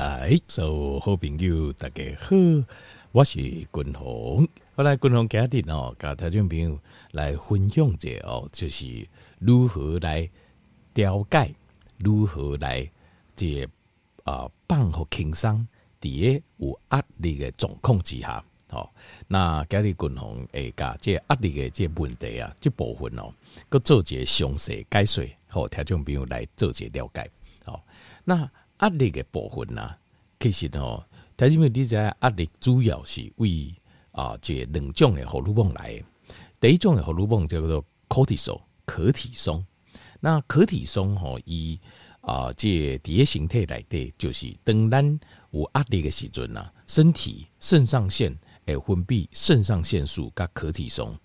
哎，所有好朋友大家好，我是君宏。后来君宏今日哦，甲听众朋友来分享一下哦，就是如何来调解，如何来这啊帮和轻松，在有压力的状况之下，哦，那今日君宏会甲这压力的这问题啊，这部分哦，搁做一个详细解说，好，听众朋友来做一个了解，哦，那。压力的部分呐，其实吼，但是因为你知影压力主要是为啊，这两种的荷尔蒙来的。第一种的荷尔蒙叫做可体松，可体松。那可体松吼，伊啊，这第一形态来的就是当咱有压力的时阵呐，身体肾上腺会分泌肾上腺素跟可体松，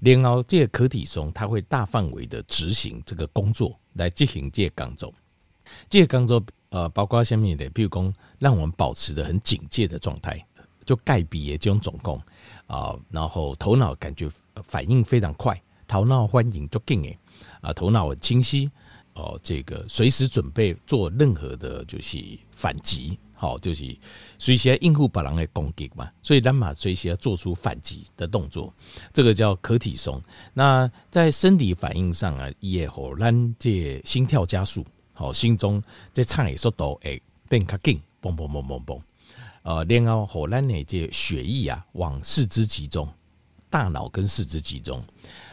然后这个可体松它会大范围的执行这个工作，来进行这个工作，这个工作。呃，包括下面的，比如讲，让我们保持着很警戒的状态，就盖比的这种总共啊，然后头脑感觉反应非常快，头脑欢迎就劲诶啊，头脑很清晰哦，这个随时准备做任何的就是反击，好，就是随时应付别人的攻击嘛，所以咱嘛随时要做出反击的动作，这个叫可体松。那在生理反应上啊，也好让这心跳加速。好，心中这唱的速度会变较紧，嘣嘣嘣嘣嘣，呃，然后后咱的这血液啊往四肢集中，大脑跟四肢集中，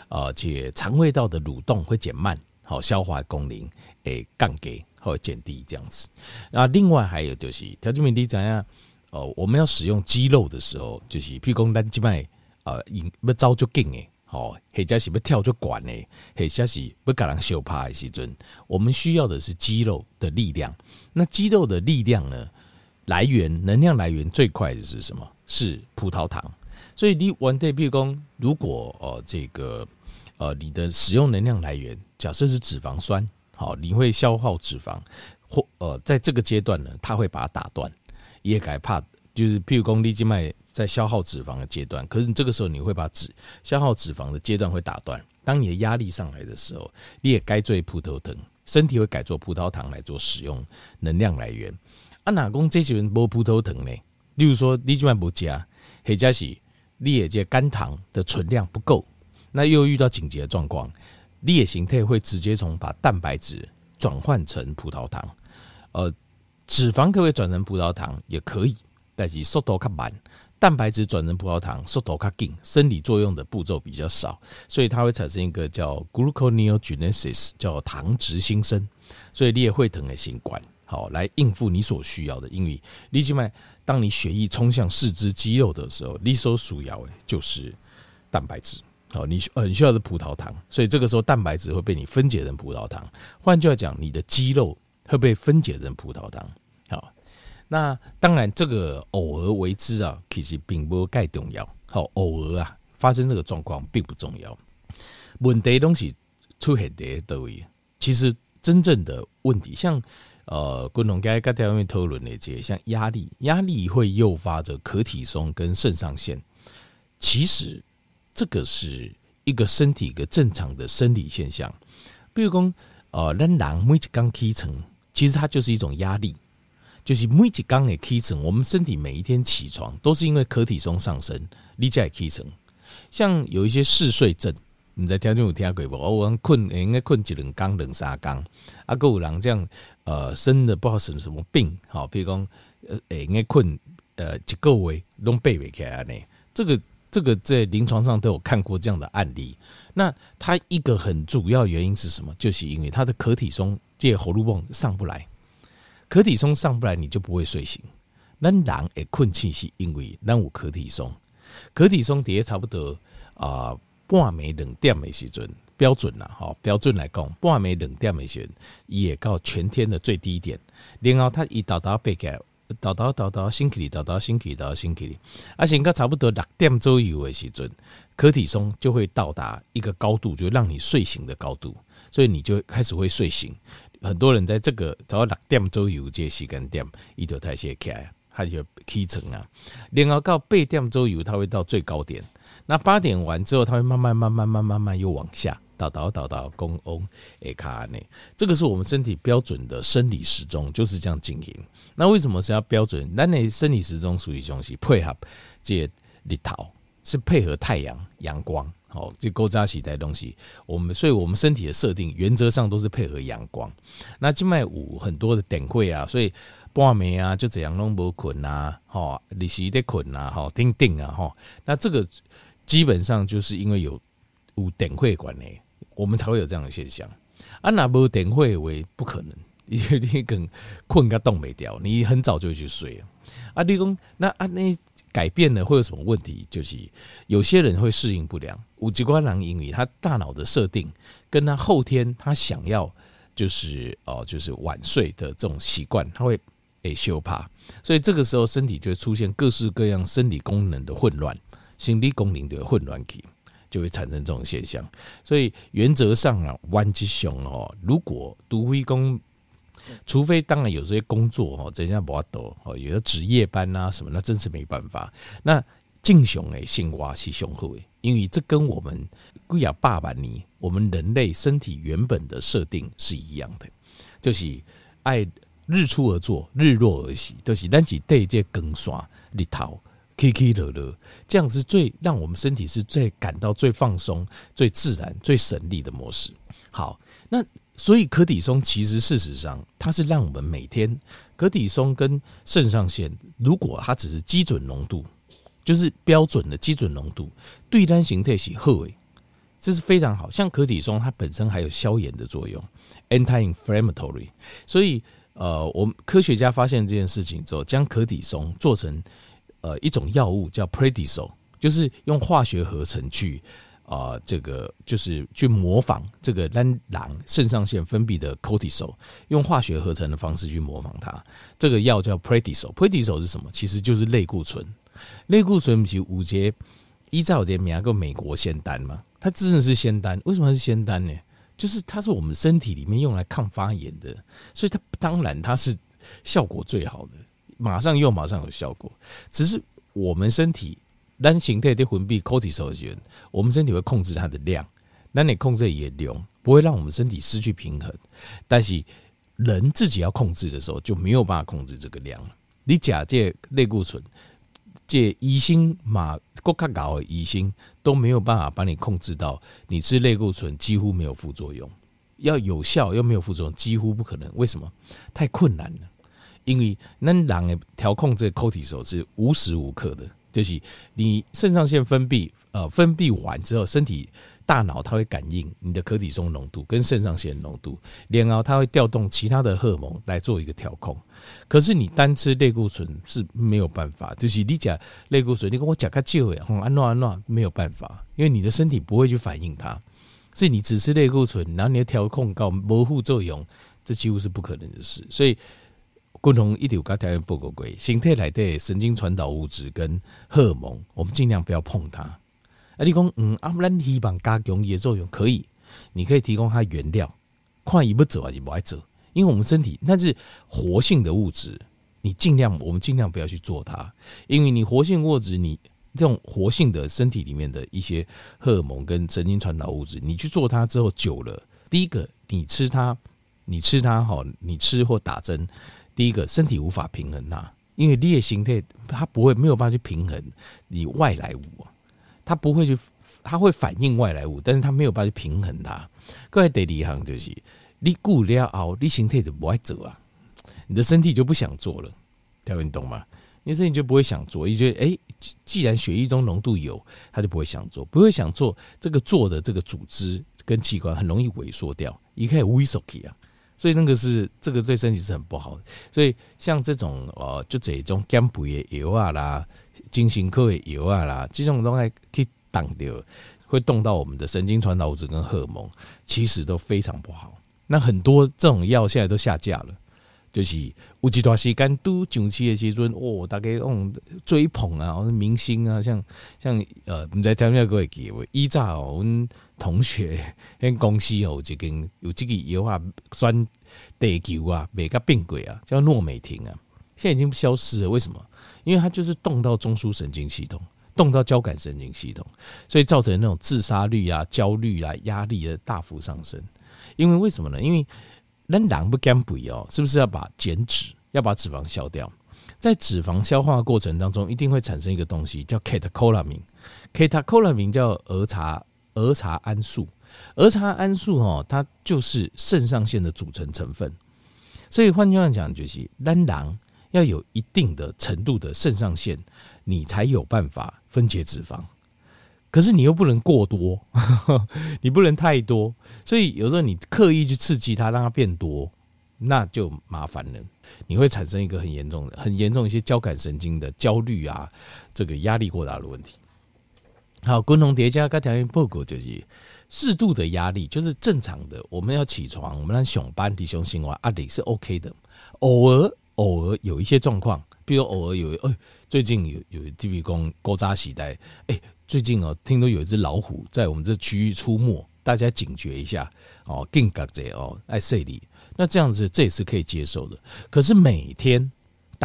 呃，且肠胃道的蠕动会减慢，好，消化功能诶降低或减低这样子。那另外还有就是，条件问题怎样？呃，我们要使用肌肉的时候，就是譬如讲咱即摆呃，要走足紧诶。哦，或者是要跳出管呢，或者是要给人相拍的时阵，我们需要的是肌肉的力量。那肌肉的力量呢，来源能量来源最快的是什么？是葡萄糖。所以你 one day，比如讲，如果呃这个呃你的使用能量来源，假设是脂肪酸，好，你会消耗脂肪，或呃在这个阶段呢，它会把它打断，也该怕就是譬如讲你静脉。在消耗脂肪的阶段，可是你这个时候你会把脂消耗脂肪的阶段会打断。当你的压力上来的时候，你也该做葡萄糖，身体会改做葡萄糖来做使用能量来源。啊，哪公这些人没葡萄糖呢？例如说你今晚不加，或者是你也这肝糖的存量不够，那又遇到紧急的状况，你的形态会直接从把蛋白质转换成葡萄糖。呃，脂肪可不可以转成葡萄糖？也可以，但是速度较慢。蛋白质转成葡萄糖速度较紧，生理作用的步骤比较少，所以它会产生一个叫 gluconeogenesis，叫糖质新生。所以你也会疼的新冠，好来应付你所需要的。因为你静脉，当你血液冲向四肢肌肉的时候，你所需要的就是蛋白质，好，你很需要的葡萄糖。所以这个时候蛋白质会被你分解成葡萄糖。换句话讲，你的肌肉会被分解成葡萄糖。那当然，这个偶尔为之啊，其实并不太重要。好，偶尔啊发生这个状况并不重要。问题东西出现在哪里？其实真正的问题，像呃，共同该刚才我们讨论的这，像压力，压力会诱发着可体松跟肾上腺。其实这个是一个身体一个正常的生理现象。比如说，呃，人每一刚起床，其实它就是一种压力。就是每一刚的起床，我们身体每一天起床都是因为可体松上升，你才起床。像有一些嗜睡症，你在听众有听过不？我困应该困一两缸、两三缸，啊，够有人这样呃生的不好什什么病，好，比如讲呃应该困呃一个月拢背不起来呢。这个这个在临床上都有看过这样的案例。那它一个很主要原因是什么？就是因为它的可体松借喉咙泵上不来。可体松上不来，你就不会睡醒。咱人会困气是因为咱有可体松，可体松底下差不多啊、呃、半暝两点的时阵标准啦，哈标准来讲，半暝两点的时阵也到全天的最低点。然后它一到达背起来，倒倒倒倒星期里，倒倒星期里，倒到星期里，而且到差不多六点左右的时阵，可体松就会到达一个高度，就让你睡醒的高度，所以你就开始会睡醒。很多人在这个早上六点左右这时间点，伊就代谢起来，他就起床啊。然后到八点左右，它会到最高点。那八点完之后，它会慢慢、慢慢、慢慢、慢慢又往下，倒倒倒倒公翁诶卡内，这个是我们身体标准的生理时钟，就是这样进行。那为什么是要标准？那那生理时钟属于东西配合这日头，是配合太阳阳光。哦，这勾扎起带东西，我们所以我们身体的设定原则上都是配合阳光。那静脉五很多的点会啊，所以半暝啊就怎样弄不困啊，吼，你是得困啊，吼，定定啊，吼。那这个基本上就是因为有五点会管呢，我们才会有这样的现象。啊，那无点会为不可能，因为你更困个动没掉，你很早就去睡啊。啊，你讲那啊那。改变了会有什么问题？就是有些人会适应不良。五极光囊因为他大脑的设定跟他后天他想要就是哦就是晚睡的这种习惯，他会诶羞怕，所以这个时候身体就会出现各式各样生理功能的混乱，心理功能的混乱期就会产生这种现象。所以原则上啊，弯吉雄哦，如果独飞功。除非当然有这些工作哦，人家不要多哦，有的值夜班呐什么，那真是没办法。那敬雄诶，性蛙是雄厚诶，因为这跟我们贵亚爸爸你，我们人类身体原本的设定是一样的，就是爱日出而作，日落而息，都、就是咱是对这更耍日头起起落落，这样是最让我们身体是最感到最放松、最自然、最省力的模式。好，那。所以，可体松其实事实上，它是让我们每天可体松跟肾上腺，如果它只是基准浓度，就是标准的基准浓度，对单形态是好诶，这是非常好。像可体松，它本身还有消炎的作用，anti-inflammatory。所以，呃，我们科学家发现这件事情之后，将可体松做成呃一种药物，叫 prednisol，就是用化学合成去。啊、呃，这个就是去模仿这个单狼肾上腺分泌的 cortisol，用化学合成的方式去模仿它。这个药叫 prednisone，prednisone 是什么？其实就是类固醇。类固醇其实五节依照我的名个美国仙丹嘛，它真的是仙丹。为什么是仙丹呢？就是它是我们身体里面用来抗发炎的，所以它当然它是效果最好的，马上用马上有效果。只是我们身体。咱形态的魂币 c o r t i s o 我们身体会控制它的量，那你控制也量，不会让我们身体失去平衡。但是人自己要控制的时候，就没有办法控制这个量了。你假借类固醇，借医生马国卡搞的医生都没有办法帮你控制到，你吃类固醇几乎没有副作用，要有效又没有副作用，几乎不可能。为什么？太困难了，因为那人的调控这个激素是无时无刻的。就是你肾上腺分泌，呃，分泌完之后，身体大脑它会感应你的可体松浓度跟肾上腺浓度，然后它会调动其他的荷尔蒙来做一个调控。可是你单吃类固醇是没有办法，就是你讲类固醇，你跟我讲个旧呀，安诺安诺没有办法，因为你的身体不会去反应它，所以你只吃类固醇，然后你的调控搞模糊作用，这几乎是不可能的事。所以。共同一条跟条件不够贵，形态来的神经传导物质跟荷尔蒙，我们尽量不要碰它。啊，你讲嗯，阿兰希望加强也作用可以，你可以提供它原料，看伊不走还是不爱走，因为我们身体那是活性的物质，你尽量我们尽量不要去做它，因为你活性物质，你这种活性的身体里面的一些荷尔蒙跟神经传导物质，你去做它之后久了，第一个你吃它，你吃它好，你吃或打针。第一个，身体无法平衡它，因为裂形态它不会没有办法去平衡你外来物，它不会去，它会反应外来物，但是它没有办法去平衡它。各位第二行就是，你顾了后，你形态就不爱走啊，你的身体就不想做了，各位你懂吗？你身体就不会想做，你觉得哎，既然血液中浓度有，它就不会想做，不会想做这个做的这个组织跟器官很容易萎缩掉，一开始萎缩起啊。所以那个是这个对身体是很不好的。所以像这种呃，就这种减肥的油啊啦，精神科的油啊啦，这种东西可以挡掉，会动到我们的神经传导质跟荷尔蒙，其实都非常不好。那很多这种药现在都下架了，就是有一段时间都上市的时阵，哦，大家用追捧啊，明星啊，像像呃，不知听没各位记得，依照我们。同学，跟公司有一间有这个药啊，专地球啊，每个变轨啊，叫诺美婷啊，现在已经消失了。为什么？因为它就是动到中枢神经系统，动到交感神经系统，所以造成那种自杀率啊、焦虑啊、压力的大幅上升。因为为什么呢？因为那狼不减肥哦，是不是要把减脂，要把脂肪消掉？在脂肪消化过程当中，一定会产生一个东西叫 catecholamine，catecholamine 叫儿茶儿茶胺素，儿茶胺素哦，它就是肾上腺的组成成分。所以换句话讲，就是人狼要有一定的程度的肾上腺，你才有办法分解脂肪。可是你又不能过多，你不能太多，所以有时候你刻意去刺激它，让它变多，那就麻烦了。你会产生一个很严重的、很严重一些交感神经的焦虑啊，这个压力过大的问题。好，共同叠加刚才报告就是适度的压力，就是正常的。我们要起床，我们让上班弟兄醒来，压力是 OK 的。偶尔偶尔有一些状况，比如偶尔有哎，最近有有地比公勾扎时代哎。最近哦，听说有一只老虎在我们这区域出没，大家警觉一下哦，警觉者哦，爱睡里。那这样子这也是可以接受的。可是每天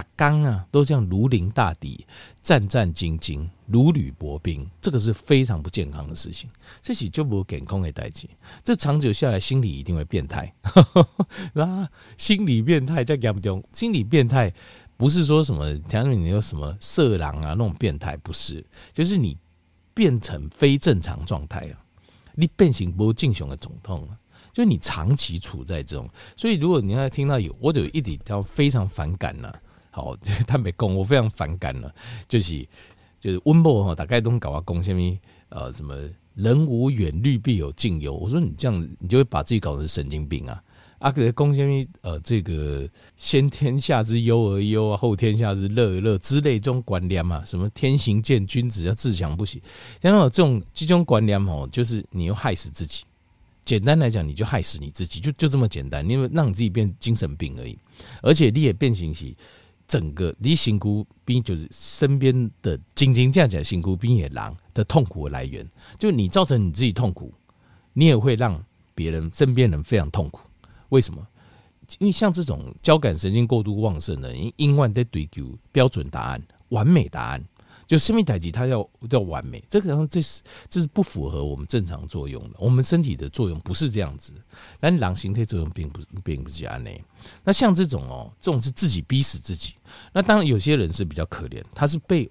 打刚啊，都这样如临大敌、战战兢兢、如履薄冰，这个是非常不健康的事情。这是就不健康的代志，这长久下来，心理一定会变态。啊，心理变态在严重，心理变态不是说什么，条你有什么色狼啊那种变态，不是，就是你。变成非正常状态啊！你变形不正常的总统啊！就你长期处在这种，所以如果你要听到有，我就一点要非常反感了。好，他没讲，我非常反感了。就是就是温博哈，大概都搞啊讲什么呃什么人无远虑必有近忧。我说你这样子，你就会把自己搞成神经病啊！阿克的贡献呃，这个先天下之忧而忧啊，后天下之乐而乐之类这种观念嘛，什么天行健，君子要自强不息，像这种这种观念哦，就是你又害死自己。简单来讲，你就害死你自己，就就这么简单，因为让你自己变精神病而已。而且你也变形起整个你辛苦比，就是身边的仅仅这样讲辛苦兵也狼的痛苦的来源，就你造成你自己痛苦，你也会让别人身边人非常痛苦。为什么？因为像这种交感神经过度旺盛的人，因为在追求标准答案、完美答案，就生命代志它要要完美，这个然后这是这是不符合我们正常作用的。我们身体的作用不是这样子，但狼形态作用并不是并不是这样的。那像这种哦，这种是自己逼死自己。那当然有些人是比较可怜，他是被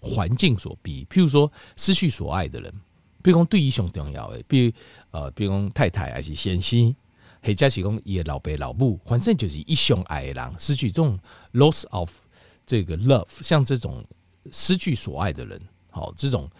环境所逼，譬如说失去所爱的人，比如说对于熊重要的，比如呃，比如说太太还是先生。黑加起公也老爸老母，反正就是一生爱的人，失去这种 loss of 这个 love，像这种失去所爱的人，好，这种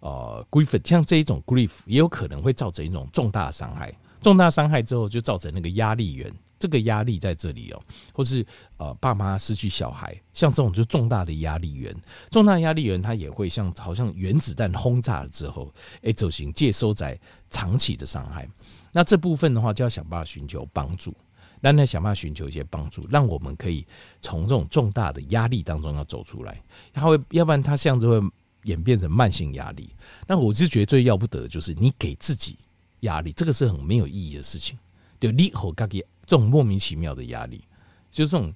呃 grief，像这一种 grief 也有可能会造成一种重大伤害，重大伤害之后就造成那个压力源，这个压力在这里哦，或是呃爸妈失去小孩，像这种就重大的压力源，重大压力源它也会像好像原子弹轰炸了之后，哎走行接收在长期的伤害。那这部分的话，就要想办法寻求帮助，让他想办法寻求一些帮助，让我们可以从这种重大的压力当中要走出来。他会，要不然他这样子会演变成慢性压力。那我是觉得最要不得的就是你给自己压力，这个是很没有意义的事情。就你吼嘎给这种莫名其妙的压力，就这种，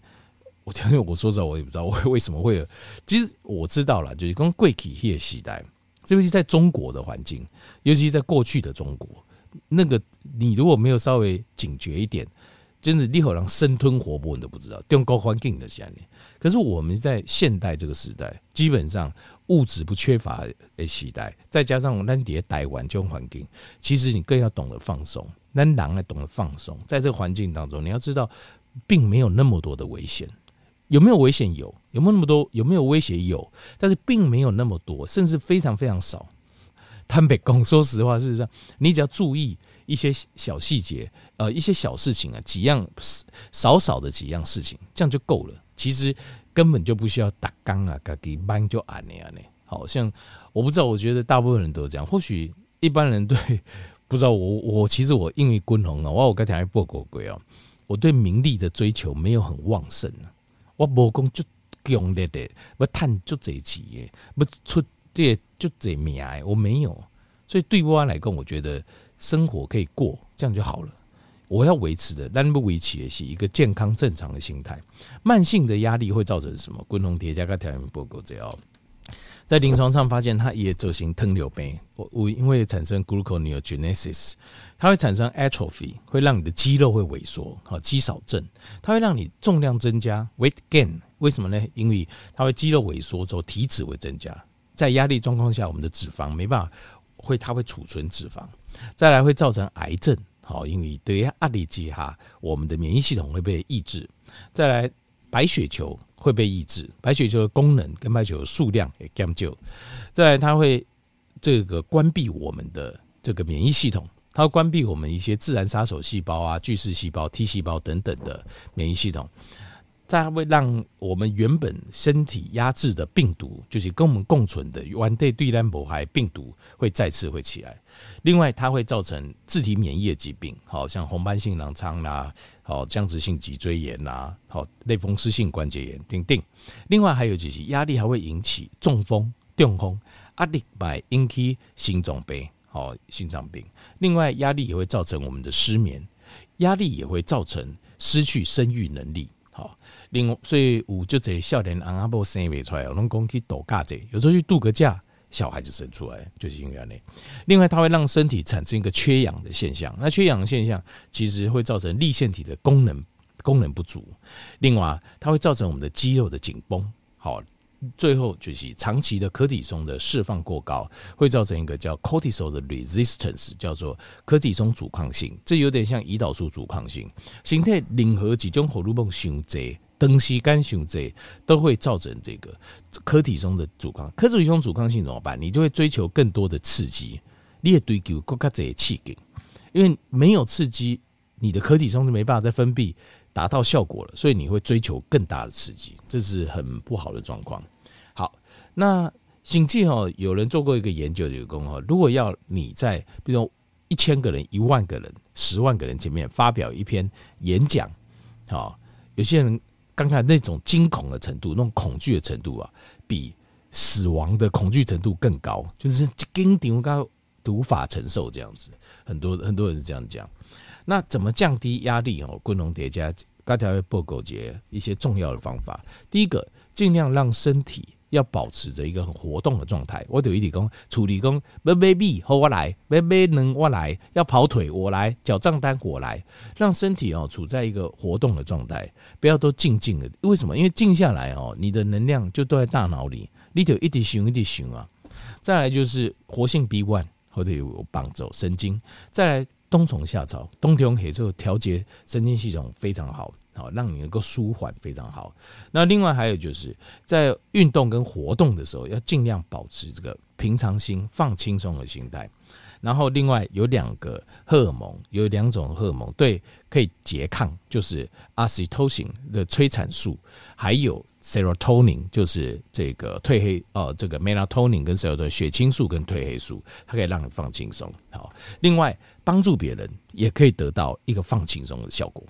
我相信我说实话，我也不知道我为什么会有。其实我知道了，就是跟贵体业时代，尤其在中国的环境，尤其在过去的中国。那个你如果没有稍微警觉一点，真的你好像生吞活剥你都不知道。用高环境的下面，可是我们在现代这个时代，基本上物质不缺乏的时代，再加上咱在台湾这种环境，其实你更要懂得放松。那狼呢懂得放松，在这个环境当中，你要知道，并没有那么多的危险。有没有危险？有。有没有那么多？有没有威胁？有。但是并没有那么多，甚至非常非常少。坦白讲，说实话，事实上，你只要注意一些小细节，呃，一些小事情啊，几样少少的几样事情，这样就够了。其实根本就不需要打刚啊，自己慢就安尼样呢。好像我不知道，我觉得大部分人都这样。或许一般人对不知道我，我其实我因为滚红啊，我我刚才还报过鬼哦，我对名利的追求没有很旺盛啊，我无讲就强烈的，要探就这几页，不出。这就这命哎，我没有，所以对我来讲，我觉得生活可以过，这样就好了。我要维持的，但不维持的是一个健康正常的心态。慢性的压力会造成什么？共同叠加个条件报告这样，在临床上发现，它也走形糖尿病，我我因为产生 gluconeogenesis，它会产生 atrophy，会让你的肌肉会萎缩，好肌少症，它会让你重量增加 weight gain，为什么呢？因为它会肌肉萎缩之后体脂会增加，在压力状况下，我们的脂肪没办法会它会储存脂肪，再来会造成癌症，好，因为得压力之下，我们的免疫系统会被抑制，再来白血球。会被抑制，白血球的功能跟白血球数量也减少。再来，它会这个关闭我们的这个免疫系统，它会关闭我们一些自然杀手细胞啊、巨噬细胞、T 细胞等等的免疫系统。它会让我们原本身体压制的病毒，就是跟我们共存的原对对单胞还病毒，会再次会起来。另外，它会造成自体免疫的疾病，好像红斑性狼疮啦，好僵直性脊椎炎呐，好类风湿性关节炎等等。另外还有就是压力还会引起中风、中风，压力会引起心脏病，好心脏病。另外，压力也会造成我们的失眠，压力也会造成失去生育能力。好，另外，所以有就这少年阿伯生未出来，我拢讲去度假者，有时候去度个假，小孩子生出来就是因为这样。另外，它会让身体产生一个缺氧的现象，那缺氧的现象其实会造成立腺体的功能功能不足。另外，它会造成我们的肌肉的紧绷。好。最后就是长期的可体松的释放过高，会造成一个叫 cortisol 的 resistance，叫做可体松阻抗性。这有点像胰岛素阻抗性。身体任何几种荷尔蒙上侪，长时间上侪，都会造成这个可体松的阻抗。可体松阻抗性怎么办？你就会追求更多的刺激，你也追求更加侪刺激，因为没有刺激，你的可体松就没办法再分泌。达到效果了，所以你会追求更大的刺激，这是很不好的状况。好，那请记哦，有人做过一个研究，有功哦。如果要你在比如一千个人、一万个人、十万个人前面发表一篇演讲，好，有些人刚才那种惊恐的程度、那种恐惧的程度啊，比死亡的恐惧程度更高，就是惊顶高无法承受这样子。很多很多人是这样讲。那怎么降低压力哦？滚龙叠加刚才报告节一些重要的方法。第一个，尽量让身体要保持着一个很活动的状态。我有一理工处理工，没没币和我来，没没能我来，要跑腿我来，缴账单我来，让身体哦处在一个活动的状态，不要都静静的。为什么？因为静下来哦，你的能量就都在大脑里，你就一直想一直想啊。再来就是活性 B one 或者有帮助神经。再来。冬虫夏草，冬天黑之后调节神经系统非常好，好让你能够舒缓非常好。那另外还有就是在运动跟活动的时候，要尽量保持这个平常心、放轻松的心态。然后另外有两个荷尔蒙，有两种荷尔蒙对可以拮抗，就是 oxytocin 的催产素，还有。Serotonin 就是这个褪黑哦，这个 melatonin 跟 serotonin 血清素跟褪黑素，它可以让你放轻松。好，另外帮助别人也可以得到一个放轻松的效果。